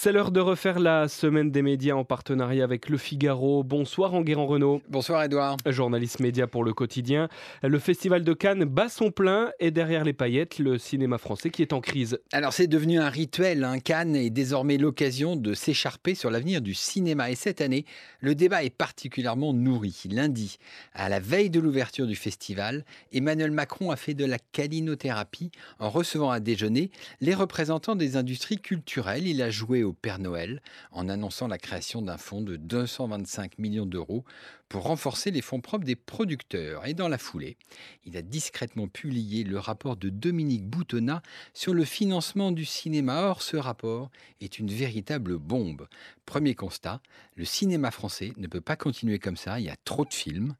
C'est l'heure de refaire la semaine des médias en partenariat avec Le Figaro. Bonsoir Enguerrand Renault. Bonsoir Edouard. Journaliste média pour le quotidien. Le Festival de Cannes bat son plein et derrière les paillettes, le cinéma français qui est en crise. Alors c'est devenu un rituel. Hein. Cannes est désormais l'occasion de s'écharper sur l'avenir du cinéma. Et cette année, le débat est particulièrement nourri. Lundi, à la veille de l'ouverture du festival, Emmanuel Macron a fait de la calinothérapie en recevant à déjeuner les représentants des industries culturelles. Il a joué au Père Noël en annonçant la création d'un fonds de 225 millions d'euros pour renforcer les fonds propres des producteurs. Et dans la foulée, il a discrètement publié le rapport de Dominique Boutonnat sur le financement du cinéma. Or, ce rapport est une véritable bombe. Premier constat, le cinéma français ne peut pas continuer comme ça. Il y a trop de films,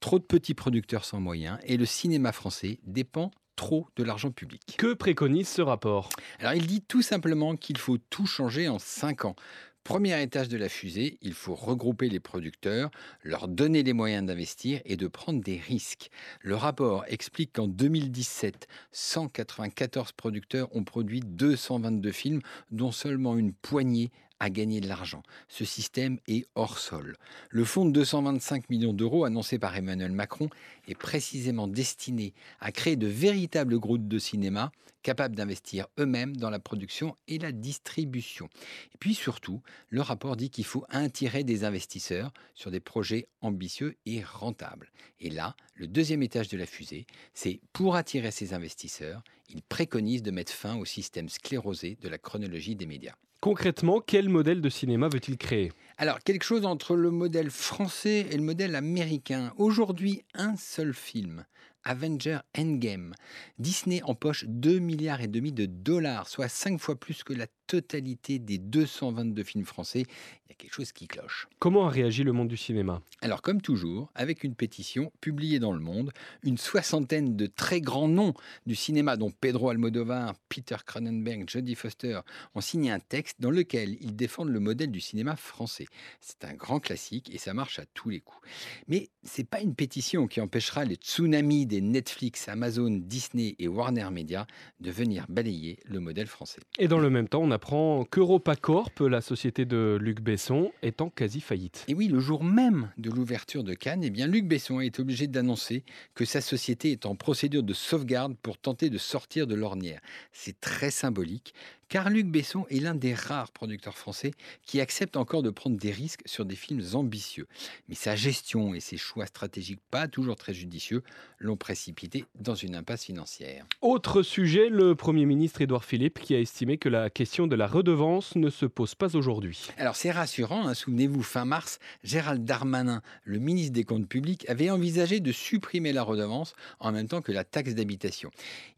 trop de petits producteurs sans moyens, et le cinéma français dépend trop de l'argent public. Que préconise ce rapport? Alors il dit tout simplement qu'il faut tout changer en 5 ans. Premier étage de la fusée, il faut regrouper les producteurs, leur donner les moyens d'investir et de prendre des risques. Le rapport explique qu'en 2017, 194 producteurs ont produit 222 films, dont seulement une poignée à gagner de l'argent. Ce système est hors sol. Le fonds de 225 millions d'euros annoncé par Emmanuel Macron est précisément destiné à créer de véritables groupes de cinéma capables d'investir eux-mêmes dans la production et la distribution. Et puis surtout, le rapport dit qu'il faut attirer des investisseurs sur des projets ambitieux et rentables. Et là, le deuxième étage de la fusée, c'est pour attirer ces investisseurs, il préconise de mettre fin au système sclérosé de la chronologie des médias. Concrètement, quel modèle de cinéma veut-il créer? Alors, quelque chose entre le modèle français et le modèle américain. Aujourd'hui, un seul film, Avenger Endgame. Disney empoche 2 milliards et demi de dollars, soit 5 fois plus que la totalité des 222 films français. Il y a quelque chose qui cloche. Comment a réagi le monde du cinéma? Alors comme toujours, avec une pétition publiée dans Le Monde, une soixantaine de très grands noms du cinéma dont Pedro Almodovar, Peter Cronenberg, Jodie Foster ont signé un texte dans lequel ils défendent le modèle du cinéma français. C'est un grand classique et ça marche à tous les coups. Mais c'est pas une pétition qui empêchera les tsunamis des Netflix, Amazon, Disney et Warner Media de venir balayer le modèle français. Et dans le même temps, on apprend qu'EuropaCorp, la société de Luc Besson, est en quasi faillite. Et oui, le jour même de l'ouverture de Cannes, eh bien Luc Besson est obligé d'annoncer que sa société est en procédure de sauvegarde pour tenter de sortir de l'ornière. C'est très symbolique car Luc Besson est l'un des rares producteurs français qui accepte encore de prendre des risques sur des films ambitieux. Mais sa gestion et ses choix stratégiques pas toujours très judicieux l'ont précipité dans une impasse financière. Autre sujet, le Premier ministre Édouard Philippe qui a estimé que la question de la redevance ne se pose pas aujourd'hui. Alors c'est rassurant, hein. souvenez-vous, fin mars, Gérald Darmanin, le ministre des Comptes publics, avait envisagé de supprimer la redevance en même temps que la taxe d'habitation.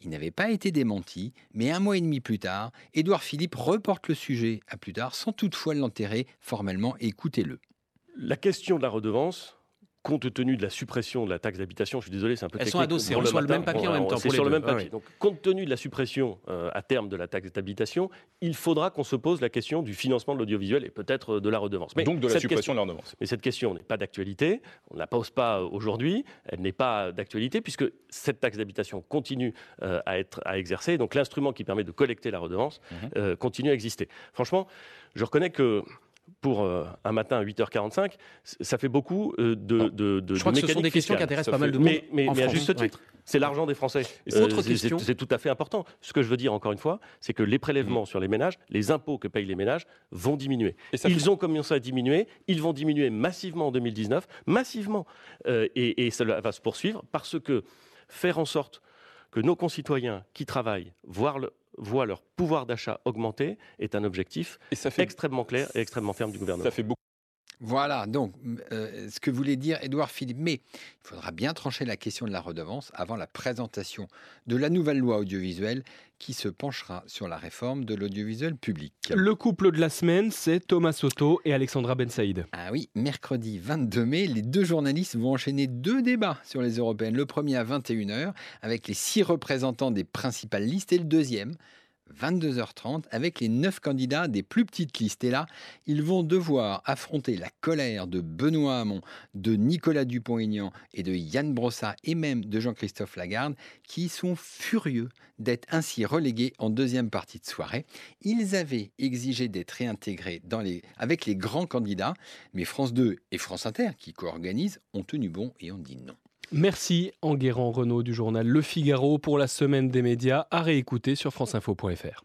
Il n'avait pas été démenti, mais un mois et demi plus tard, Édouard Philippe reporte le sujet à plus tard sans toutefois l'enterrer formellement. Écoutez-le. La question de la redevance, compte tenu de la suppression de la taxe d'habitation, je suis désolé, c'est un peu Elles sont adossées, on sur le même papier en même temps. C'est sur le même papier. Donc, compte tenu de la suppression euh, à terme de la taxe d'habitation, il faudra qu'on se pose la question du financement de l'audiovisuel et peut-être de la redevance. Mais Donc de la suppression de la redevance. Mais cette question n'est pas d'actualité. On ne la pose pas aujourd'hui. Elle n'est pas d'actualité puisque cette taxe d'habitation continue euh, à être à exercer. Donc l'instrument qui permet de collecter la redevance mhm. euh, continue à exister. Franchement, je reconnais que pour euh, un matin à 8h45, ça fait beaucoup euh, de, de, de, Je crois que ce sont des questions qui intéressent pas mal de monde. Mais, mais, mais à juste titre, c'est l'argent des Français. Euh, c'est tout à fait important. Ce que je veux dire, encore une fois, c'est que les prélèvements mmh. sur les ménages, les impôts que payent les ménages, vont diminuer. Ils ont commencé à diminuer, ils vont diminuer massivement en 2019, massivement. et, et cela va se poursuivre parce que faire en sorte que nos concitoyens qui travaillent, voient le, voient leur pouvoir d'achat augmenter est un objectif extrêmement clair et extrêmement ferme du gouvernement. Ça fait beaucoup. Voilà, donc euh, ce que voulait dire Édouard Philippe. Mais il faudra bien trancher la question de la redevance avant la présentation de la nouvelle loi audiovisuelle qui se penchera sur la réforme de l'audiovisuel public. Le couple de la semaine, c'est Thomas Soto et Alexandra Ben Saïd. Ah oui, mercredi 22 mai, les deux journalistes vont enchaîner deux débats sur les européennes. Le premier à 21h avec les six représentants des principales listes et le deuxième 22h30 avec les neuf candidats des plus petites listes. Et là, ils vont devoir affronter la colère de Benoît Hamon, de Nicolas Dupont-Aignan et de Yann Brossat et même de Jean-Christophe Lagarde qui sont furieux d'être ainsi relégués en deuxième partie de soirée. Ils avaient exigé d'être réintégrés avec les grands candidats, mais France 2 et France Inter, qui co-organisent, ont tenu bon et ont dit non. Merci Enguerrand Renaud du journal Le Figaro pour la semaine des médias à réécouter sur franceinfo.fr.